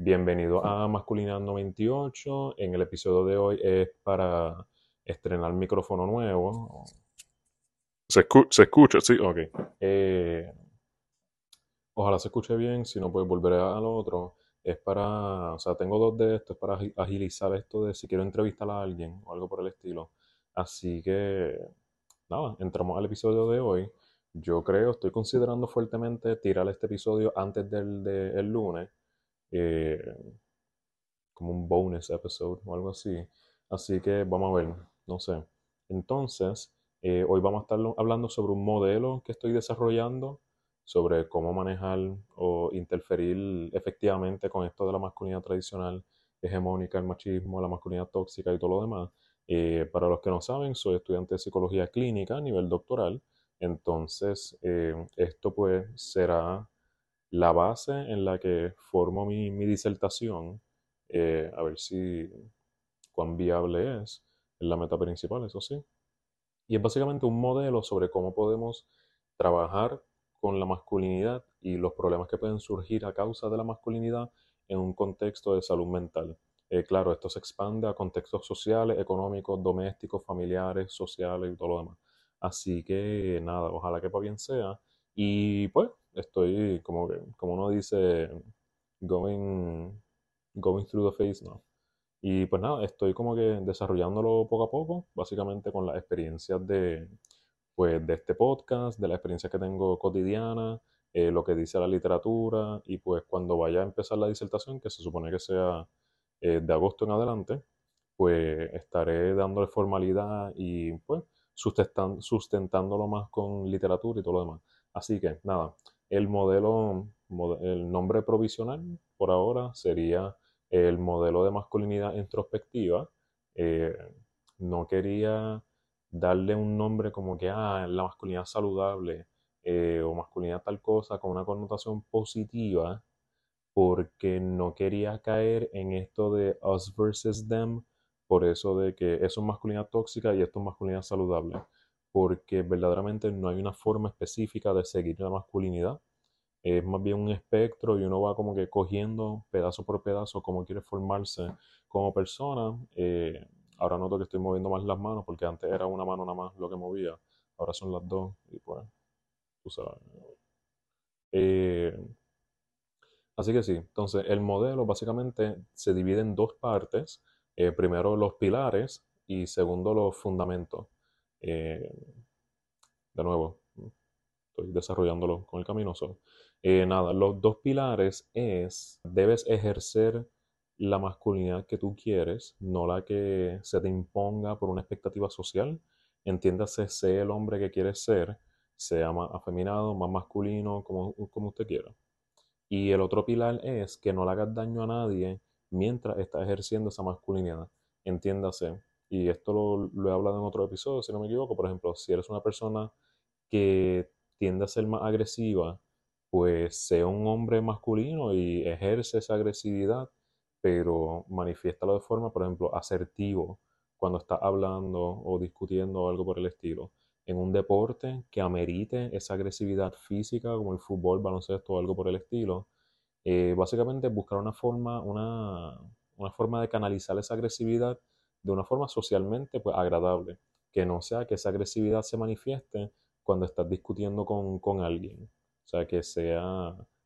Bienvenido a Masculinidad 98. En el episodio de hoy es para estrenar micrófono nuevo. Se, escucha, sí, ok. Eh, ojalá se escuche bien, si no, pues volveré al otro. Es para, o sea, tengo dos de estos, para agilizar esto de si quiero entrevistar a alguien o algo por el estilo. Así que, nada, entramos al episodio de hoy. Yo creo, estoy considerando fuertemente tirar este episodio antes del, del lunes eh, como un bonus episode o algo así. Así que vamos a ver, no sé. Entonces, eh, hoy vamos a estar hablando sobre un modelo que estoy desarrollando, sobre cómo manejar o interferir efectivamente con esto de la masculinidad tradicional, hegemónica, el machismo, la masculinidad tóxica y todo lo demás. Eh, para los que no saben, soy estudiante de psicología clínica a nivel doctoral. Entonces, esto pues será la base en la que formo mi, disertación, eh, a ver si cuán viable es, en la meta principal, eso sí. Y es básicamente un modelo sobre cómo podemos trabajar con la masculinidad y los problemas que pueden surgir a causa de la masculinidad en un contexto de salud mental. Eh, claro, esto se expande a contextos sociales, económicos, domésticos, familiares, sociales y todo lo demás. Así que nada, ojalá que para bien sea. Y pues estoy como que, como uno dice, going, going through the phase now. Y pues nada, estoy como que desarrollándolo poco a poco, básicamente con las experiencias de, pues, de este podcast, de la experiencia que tengo cotidiana, eh, lo que dice la literatura, y pues cuando vaya a empezar la disertación, que se supone que sea eh, de agosto en adelante, pues estaré dándole formalidad y pues sustentándolo más con literatura y todo lo demás. Así que nada, el modelo, el nombre provisional por ahora sería el modelo de masculinidad introspectiva. Eh, no quería darle un nombre como que, ah, la masculinidad saludable eh, o masculinidad tal cosa con una connotación positiva, porque no quería caer en esto de us versus them, por eso de que eso es masculinidad tóxica y esto es masculinidad saludable porque verdaderamente no hay una forma específica de seguir la masculinidad. Es más bien un espectro y uno va como que cogiendo pedazo por pedazo cómo quiere formarse como persona. Eh, ahora noto que estoy moviendo más las manos porque antes era una mano nada más lo que movía. Ahora son las dos y pues, tú sabes. Eh, así que sí, entonces el modelo básicamente se divide en dos partes. Eh, primero los pilares y segundo los fundamentos. Eh, de nuevo, estoy desarrollándolo con el caminoso. Eh, nada, los dos pilares es, debes ejercer la masculinidad que tú quieres, no la que se te imponga por una expectativa social. Entiéndase, sé el hombre que quieres ser, sea más afeminado, más masculino, como, como usted quiera. Y el otro pilar es que no le hagas daño a nadie mientras estás ejerciendo esa masculinidad. Entiéndase, y esto lo, he hablado en otro episodio, si no me equivoco, por ejemplo, si eres una persona que tiende a ser más agresiva, pues sea un hombre masculino y ejerce esa agresividad, pero manifiéstalo de forma, por ejemplo, asertivo cuando está hablando o discutiendo algo por el estilo. En un deporte que amerite esa agresividad física, como el fútbol, baloncesto o algo por el estilo, eh, básicamente buscar una forma, una, una forma de canalizar esa agresividad de una forma socialmente pues, agradable, que no sea que esa agresividad se manifieste cuando estás discutiendo con, alguien. O sea, que sea,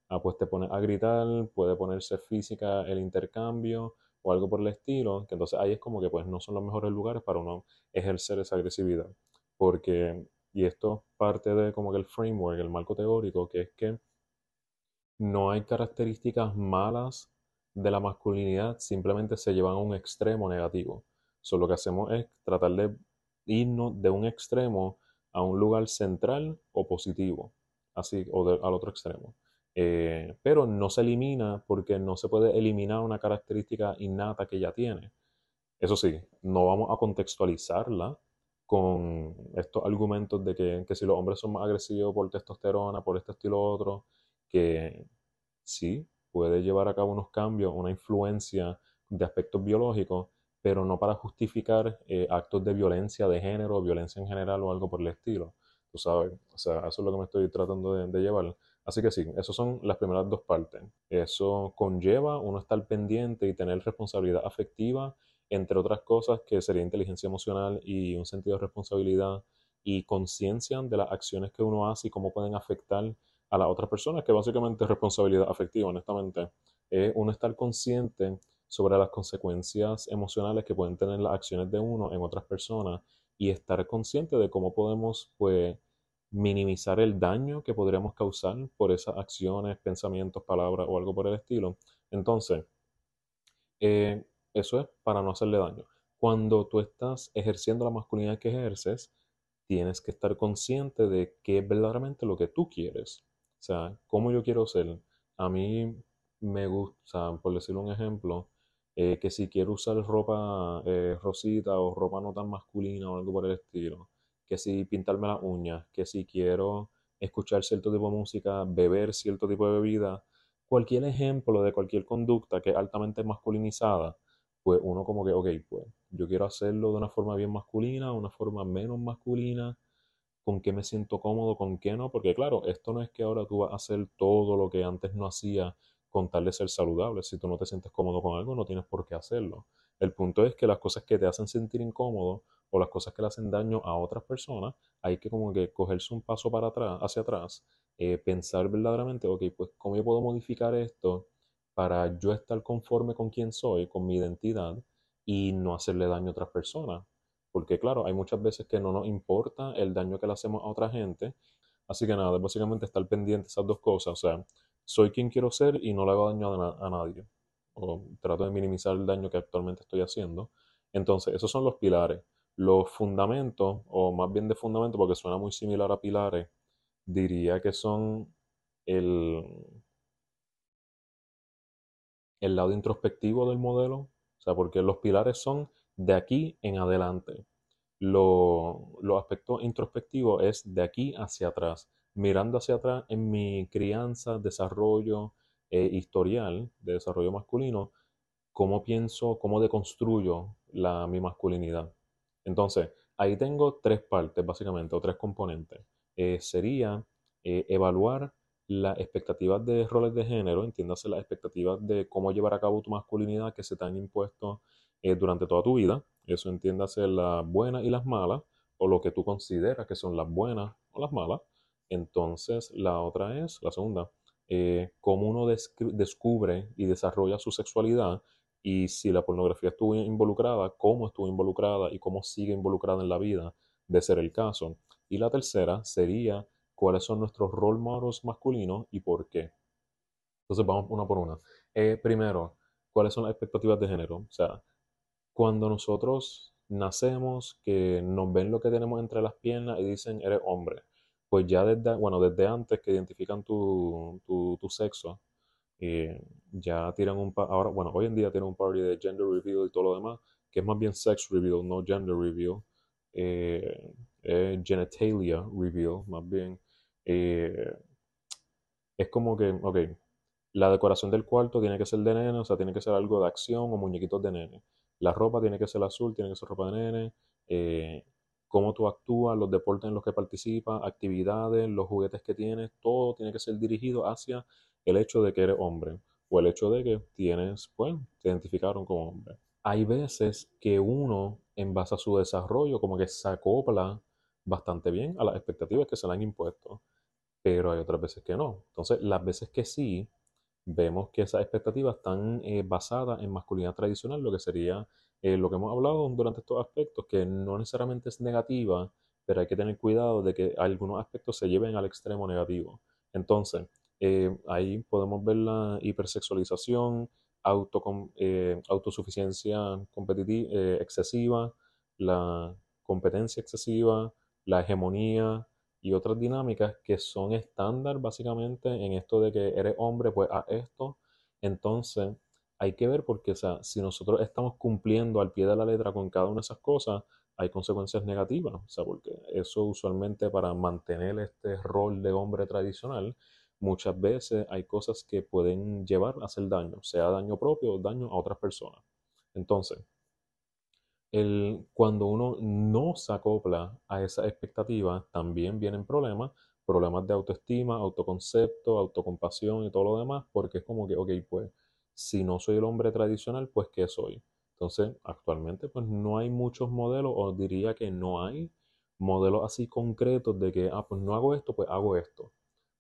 ah, pues te pones a gritar, puede ponerse física el intercambio o algo por el estilo, que entonces ahí es como que pues no son los mejores lugares para uno ejercer esa agresividad. Porque, y esto parte de como que el framework, el marco teórico, que es que no hay características malas de la masculinidad, simplemente se llevan a un extremo negativo. Solo lo que hacemos es tratar de irnos de un extremo a un lugar central o positivo, así, o al otro extremo. Eh, pero no se elimina porque no se puede eliminar una característica innata que ya tiene. Eso sí, no vamos a contextualizarla con estos argumentos de que, que si los hombres son más agresivos por testosterona, por este estilo otro, que sí, puede llevar a cabo unos cambios, una influencia de aspectos biológicos, pero no para justificar eh, actos de violencia de género, violencia en general o algo por el estilo. Tú sabes, o sea, eso es lo que me estoy tratando de, llevar. Así que sí, esas son las primeras dos partes. Eso conlleva uno estar pendiente y tener responsabilidad afectiva, entre otras cosas que sería inteligencia emocional y un sentido de responsabilidad y conciencia de las acciones que uno hace y cómo pueden afectar a las otras personas, que básicamente es responsabilidad afectiva, honestamente. Es uno estar consciente sobre las consecuencias emocionales que pueden tener las acciones de uno en otras personas y estar consciente de cómo podemos, pues, minimizar el daño que podríamos causar por esas acciones, pensamientos, palabras o algo por el estilo. Entonces, eh, eso es para no hacerle daño. Cuando tú estás ejerciendo la masculinidad que ejerces, tienes que estar consciente de qué es verdaderamente lo que tú quieres. O sea, cómo yo quiero ser. A mí me gusta, por decirlo un ejemplo, eh, que si quiero usar ropa eh, rosita o ropa no tan masculina o algo por el estilo, que si pintarme las uñas, que si quiero escuchar cierto tipo de música, beber cierto tipo de bebida, cualquier ejemplo de cualquier conducta que es altamente masculinizada, pues uno como que, ok, pues yo quiero hacerlo de una forma bien masculina, una forma menos masculina, con qué me siento cómodo, con qué no, porque claro, esto no es que ahora tú vas a hacer todo lo que antes no hacía con tal ser saludable. Si tú no te sientes cómodo con algo, no tienes por qué hacerlo. El punto es que las cosas que te hacen sentir incómodo o las cosas que le hacen daño a otras personas, hay que como que cogerse un paso para atrás, hacia atrás, eh, pensar verdaderamente, ok, pues cómo yo puedo modificar esto para yo estar conforme con quién soy, con mi identidad y no hacerle daño a otras personas. Porque claro, hay muchas veces que no nos importa el daño que le hacemos a otra gente. Así que nada, básicamente estar pendiente de esas dos cosas. O sea, soy quien quiero ser y no le hago daño a, nadie. O trato de minimizar el daño que actualmente estoy haciendo. Entonces, esos son los pilares. Los fundamentos, o más bien de fundamento, porque suena muy similar a pilares, diría que son el, el lado introspectivo del modelo. O sea, porque los pilares son de aquí en adelante. Lo, los aspectos introspectivos es de aquí hacia atrás, mirando hacia atrás en mi crianza, desarrollo eh, historial de desarrollo masculino, cómo pienso, cómo deconstruyo la, mi masculinidad. Entonces, ahí tengo tres partes básicamente, o tres componentes. Eh, sería eh, evaluar las expectativas de roles de género, entiéndase las expectativas de cómo llevar a cabo tu masculinidad que se te han impuesto eh, durante toda tu vida. Eso entiéndase las buenas y las malas, o lo que tú consideras que son las buenas o las malas. Entonces, la otra es, la segunda, eh, cómo uno descubre y desarrolla su sexualidad y si la pornografía estuvo involucrada, cómo estuvo involucrada y cómo sigue involucrada en la vida, de ser el caso. Y la tercera sería cuáles son nuestros role models masculinos y por qué. Entonces vamos una por una. Eh, primero, ¿cuáles son las expectativas de género? O sea, cuando nosotros nacemos, que nos ven lo que tenemos entre las piernas y dicen eres hombre, pues ya desde, bueno, desde antes que identifican tu, tu, sexo, eh, ya tiran un, ahora, bueno, hoy en día tienen un party de gender reveal y todo lo demás, que es más bien sex reveal, no gender reveal, eh, genitalia reveal, más bien. Eh, es como que, ok, la decoración del cuarto tiene que ser de nene, o sea, tiene que ser algo de acción o muñequitos de nene. La ropa tiene que ser azul, tiene que ser ropa de nene. Cómo tú actúas, los deportes en los que participas, actividades, los juguetes que tienes, todo tiene que ser dirigido hacia el hecho de que eres hombre o el hecho de que tienes, pues, te identificaron como hombre. Hay veces que uno, en base a su desarrollo, como que se acopla bastante bien a las expectativas que se le han impuesto, pero hay otras veces que no. Entonces, las veces que sí, vemos que esas expectativas están eh, basadas en masculinidad tradicional, lo que sería eh, lo que hemos hablado durante estos aspectos, que no necesariamente es negativa, pero hay que tener cuidado de que algunos aspectos se lleven al extremo negativo. Entonces, eh, ahí podemos ver la hipersexualización, autosuficiencia competitiva, excesiva, la competencia excesiva, la hegemonía, y otras dinámicas que son estándar básicamente en esto de que eres hombre, pues a esto. Entonces, hay que ver porque, o sea, si nosotros estamos cumpliendo al pie de la letra con cada una de esas cosas, hay consecuencias negativas, o sea, porque eso usualmente para mantener este rol de hombre tradicional, muchas veces hay cosas que pueden llevar a hacer daño, sea daño propio o daño a otras personas. Entonces, el, cuando uno no se acopla a esa expectativa, también vienen problemas problemas de autoestima, autoconcepto, autocompasión y todo lo demás, porque es como que, ok, pues si no soy el hombre tradicional, pues ¿qué soy? Entonces, actualmente pues no hay muchos modelos, o diría que no hay modelos así concretos de que, ah, pues no hago esto, pues hago esto.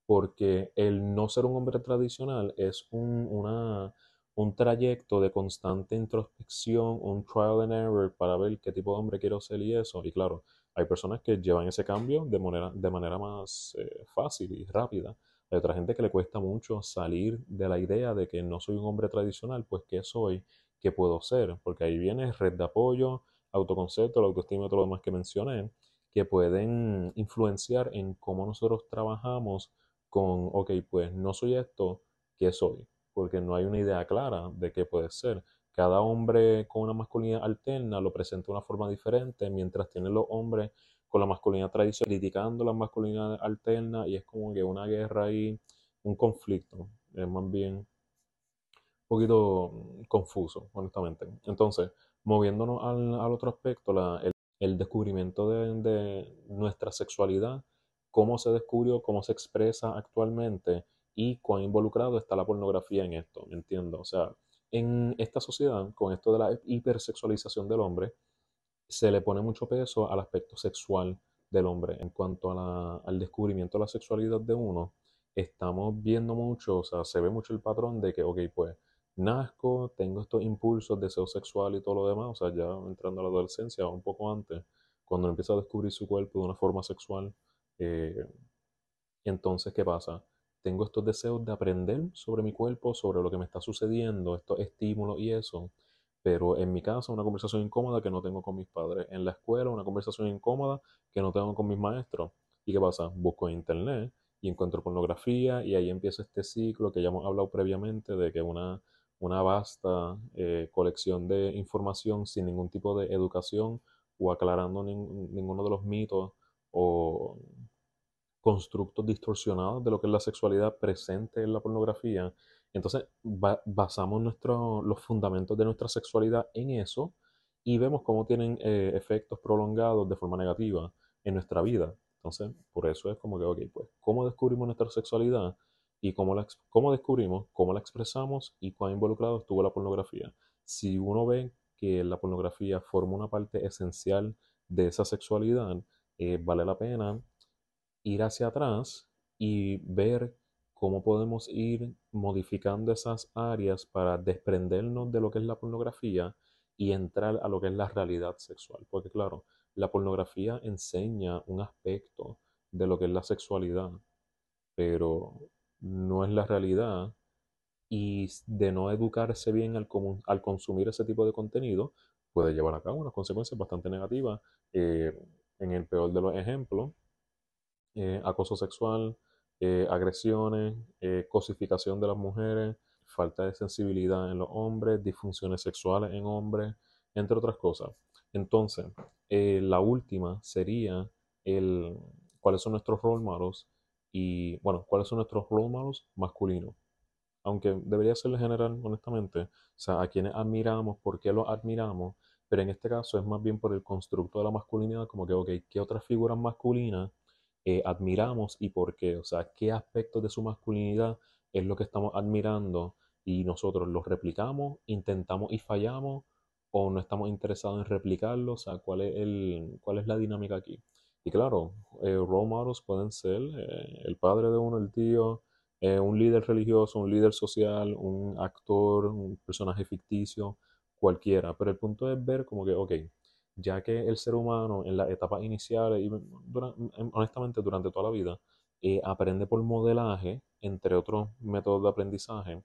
Porque el no ser un hombre tradicional es un, una, un trayecto de constante introspección, un trial and error para ver qué tipo de hombre quiero ser y eso. Y claro, hay personas que llevan ese cambio de manera, de manera más eh, fácil y rápida. Hay otra gente que le cuesta mucho salir de la idea de que no soy un hombre tradicional, pues ¿qué soy? ¿Qué puedo ser? Porque ahí viene red de apoyo, autoconcepto, la autoestima y todo lo demás que mencioné, que pueden influenciar en cómo nosotros trabajamos con, ok, pues no soy esto, ¿qué soy? Porque no hay una idea clara de qué puede ser. Cada hombre con una masculinidad alterna lo presenta de una forma diferente, mientras tienen los hombres con la masculinidad tradicional criticando la masculinidad alterna y es como que una guerra ahí, un conflicto. Es más bien un poquito confuso, honestamente. Entonces, moviéndonos al, al otro aspecto, la, el, el, descubrimiento de, de nuestra sexualidad, cómo se descubrió, cómo se expresa actualmente y cuán involucrado está la pornografía en esto, entiendo. O sea, en esta sociedad, con esto de la hipersexualización del hombre, se le pone mucho peso al aspecto sexual del hombre. En cuanto a la, al descubrimiento de la sexualidad de uno, estamos viendo mucho, o sea, se ve mucho el patrón de que, ok, pues nazco, tengo estos impulsos, deseo sexual y todo lo demás, o sea, ya entrando a la adolescencia, un poco antes, cuando empieza a descubrir su cuerpo de una forma sexual, eh, entonces, ¿qué pasa? Tengo estos deseos de aprender sobre mi cuerpo, sobre lo que me está sucediendo, estos estímulos y eso. Pero en mi casa una conversación incómoda que no tengo con mis padres. En la escuela una conversación incómoda que no tengo con mis maestros. ¿Y qué pasa? Busco en internet y encuentro pornografía y ahí empieza este ciclo que ya hemos hablado previamente de que una, una vasta eh, colección de información sin ningún tipo de educación o aclarando ninguno de los mitos o constructos distorsionados de lo que es la sexualidad presente en la pornografía. Entonces basamos nuestro, los fundamentos de nuestra sexualidad en eso y vemos cómo tienen eh, efectos prolongados de forma negativa en nuestra vida. Entonces, por eso es como que, ok, pues, ¿cómo descubrimos nuestra sexualidad? Y cómo, la, cómo descubrimos, cómo la expresamos y cuán involucrado estuvo la pornografía. Si uno ve que la pornografía forma una parte esencial de esa sexualidad, eh, vale la pena ir hacia atrás y ver cómo podemos ir modificando esas áreas para desprendernos de lo que es la pornografía y entrar a lo que es la realidad sexual. Porque claro, la pornografía enseña un aspecto de lo que es la sexualidad, pero no es la realidad. Y de no educarse bien al, consumir ese tipo de contenido, puede llevar a cabo unas consecuencias bastante negativas. Eh, en el peor de los ejemplos, eh, acoso sexual, eh, agresiones, eh, cosificación de las mujeres, falta de sensibilidad en los hombres, disfunciones sexuales en hombres, entre otras cosas. Entonces, la última sería el cuáles son nuestros role models y, bueno, cuáles son nuestros role models masculinos. Aunque debería ser general, honestamente, o sea, a quienes admiramos, por qué los admiramos, pero en este caso es más bien por el constructo de la masculinidad, como que, ok, ¿qué otras figuras masculinas eh, admiramos y por qué, o sea, qué aspectos de su masculinidad es lo que estamos admirando y nosotros los replicamos, intentamos y fallamos o no estamos interesados en replicarlo, o sea, cuál es, el, cuál es la dinámica aquí. Y claro, eh, role models pueden ser eh, el padre de uno, el tío, eh, un líder religioso, un líder social, un actor, un personaje ficticio, cualquiera. Pero el punto es ver como que, ok, ya que el ser humano en las etapas iniciales y honestamente durante toda la vida eh, aprende por modelaje, entre otros métodos de aprendizaje,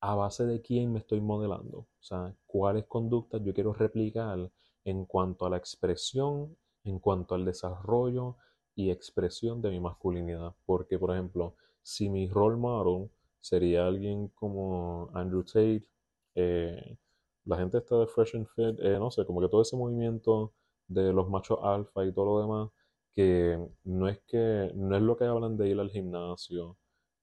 a base de quién me estoy modelando, o sea, cuáles conductas yo quiero replicar en cuanto a la expresión, en cuanto al desarrollo y expresión de mi masculinidad. Porque, por ejemplo, si mi role model sería alguien como Andrew Tate, eh, la gente está de Fresh and Fit, eh, no sé, como que todo ese movimiento de los machos alfa y todo lo demás, que no es que, no es lo que hablan de ir al gimnasio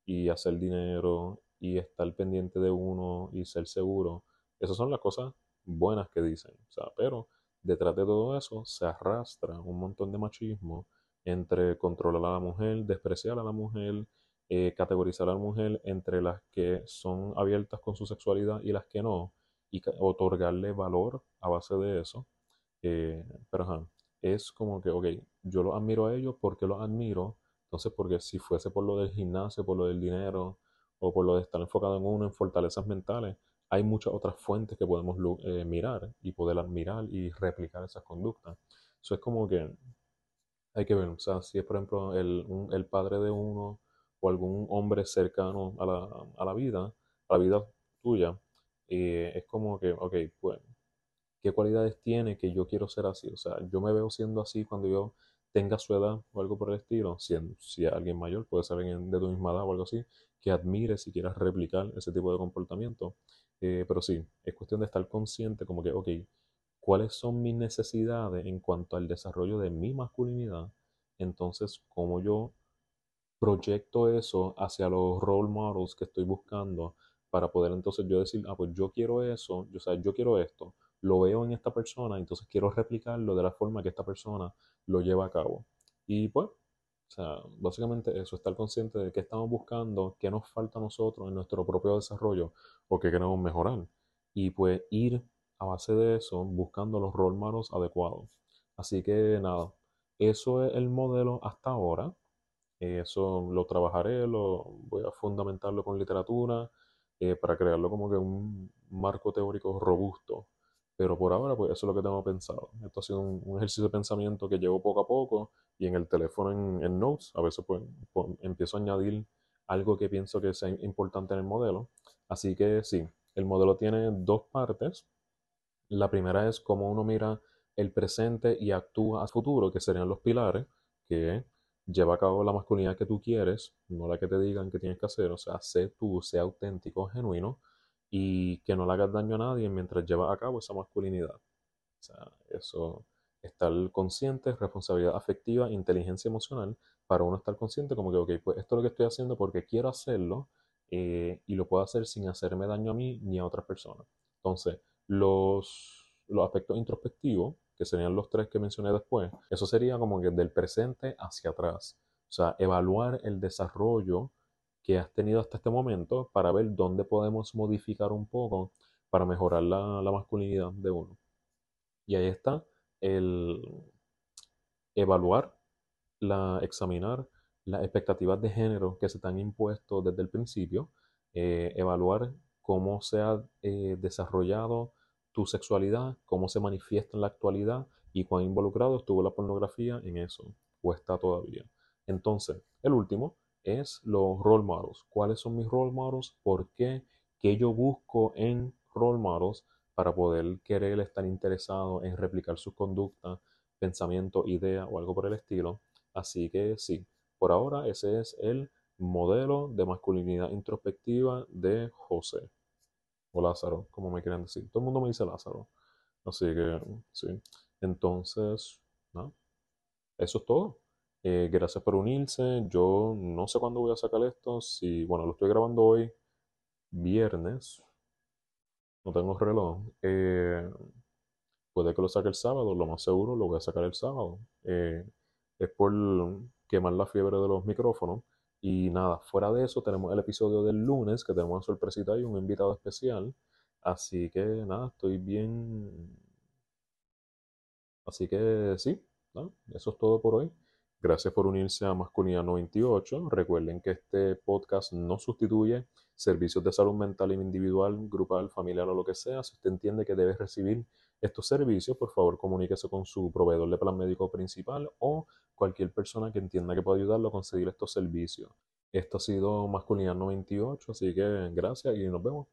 y hacer dinero y estar pendiente de uno y ser seguro. Esas son las cosas buenas que dicen, o sea, pero detrás de todo eso se arrastra un montón de machismo entre controlar a la mujer, despreciar a la mujer, eh, categorizar a la mujer entre las que son abiertas con su sexualidad y las que no, y otorgarle valor a base de eso. Eh, pero ajá, es como que, ok, yo los admiro a ellos porque los admiro, entonces porque si fuese por lo del gimnasio, por lo del dinero, o por lo de estar enfocado en uno, en fortalezas mentales, hay muchas otras fuentes que podemos eh, mirar y poder admirar y replicar esas conductas. Eso es como que hay que ver, o sea, si es por ejemplo el, el padre de uno o algún hombre cercano a la, a la vida, a la vida tuya, eh, es como que, ok, pues, ¿qué cualidades tiene que yo quiero ser así? O sea, yo me veo siendo así cuando yo tenga su edad o algo por el estilo, si, si alguien mayor, puede ser alguien de tu misma edad o algo así, que admire si quieras replicar ese tipo de comportamiento. Eh, pero sí, es cuestión de estar consciente como que, ok, ¿cuáles son mis necesidades en cuanto al desarrollo de mi masculinidad? Entonces, ¿cómo yo proyecto eso hacia los role models que estoy buscando para poder entonces yo decir, ah, pues yo quiero eso, yo, o yo quiero esto, lo veo en esta persona, entonces quiero replicarlo de la forma que esta persona lo lleva a cabo. Y pues, o sea, básicamente eso, estar consciente de qué estamos buscando, qué nos falta a nosotros en nuestro propio desarrollo o qué queremos mejorar. Y pues ir a base de eso buscando los role models adecuados. Así que nada, eso es el modelo hasta ahora. Eso lo trabajaré, lo voy a fundamentarlo con literatura eh, para crearlo como que un marco teórico robusto. Pero por ahora, pues eso es lo que tengo pensado. Esto ha sido un, ejercicio de pensamiento que llevo poco a poco y en el teléfono, en, Notes, a veces pues, pues, empiezo a añadir algo que pienso que sea importante en el modelo. Así que sí, el modelo tiene dos partes. La primera es cómo uno mira el presente y actúa a futuro, que serían los pilares, que lleva a cabo la masculinidad que tú quieres, no la que te digan que tienes que hacer, o sea, sé tú, sé auténtico, genuino y que no le hagas daño a nadie mientras llevas a cabo esa masculinidad. O sea, eso, estar consciente, responsabilidad afectiva, inteligencia emocional, para uno estar consciente como que, ok, pues esto es lo que estoy haciendo porque quiero hacerlo eh, y lo puedo hacer sin hacerme daño a mí ni a otras personas. Entonces, los, los aspectos introspectivos que serían los tres que mencioné después, eso sería como que del presente hacia atrás. O sea, evaluar el desarrollo que has tenido hasta este momento para ver dónde podemos modificar un poco para mejorar la, masculinidad de uno. Y ahí está el evaluar, la, examinar las expectativas de género que se te han impuesto desde el principio, eh, evaluar cómo se ha eh, desarrollado tu sexualidad, cómo se manifiesta en la actualidad y cuán involucrado estuvo la pornografía en eso, o está todavía. Entonces, el último es los role models. ¿Cuáles son mis role models? ¿Por qué? ¿Qué yo busco en role models para poder querer estar interesado en replicar sus conductas, pensamiento, idea o algo por el estilo? Así que sí, por ahora ese es el modelo de masculinidad introspectiva de José Lázaro, como me quieren decir. Todo el mundo me dice Lázaro. Así que, sí. Entonces. Eso es todo. Eh, gracias por unirse. Yo no sé cuándo voy a sacar esto. Si, bueno, lo estoy grabando hoy, viernes. No tengo reloj. Eh, puede que lo saque el sábado, lo más seguro lo voy a sacar el sábado. Eh, es por quemar la fiebre de los micrófonos. Y nada, fuera de eso tenemos el episodio del lunes, que tenemos una sorpresita y un invitado especial. Así que nada, estoy bien. Así que sí, eso es todo por hoy. Gracias por unirse a Masculinidad 98. Recuerden que este podcast no sustituye servicios de salud mental individual, grupal, familiar o lo que sea. Si usted entiende que debe recibir estos servicios, por favor comuníquese con su proveedor de plan médico principal o cualquier persona que entienda que pueda ayudarlo a conseguir estos servicios. Esto ha sido Masculinidad 98, así que gracias y nos vemos.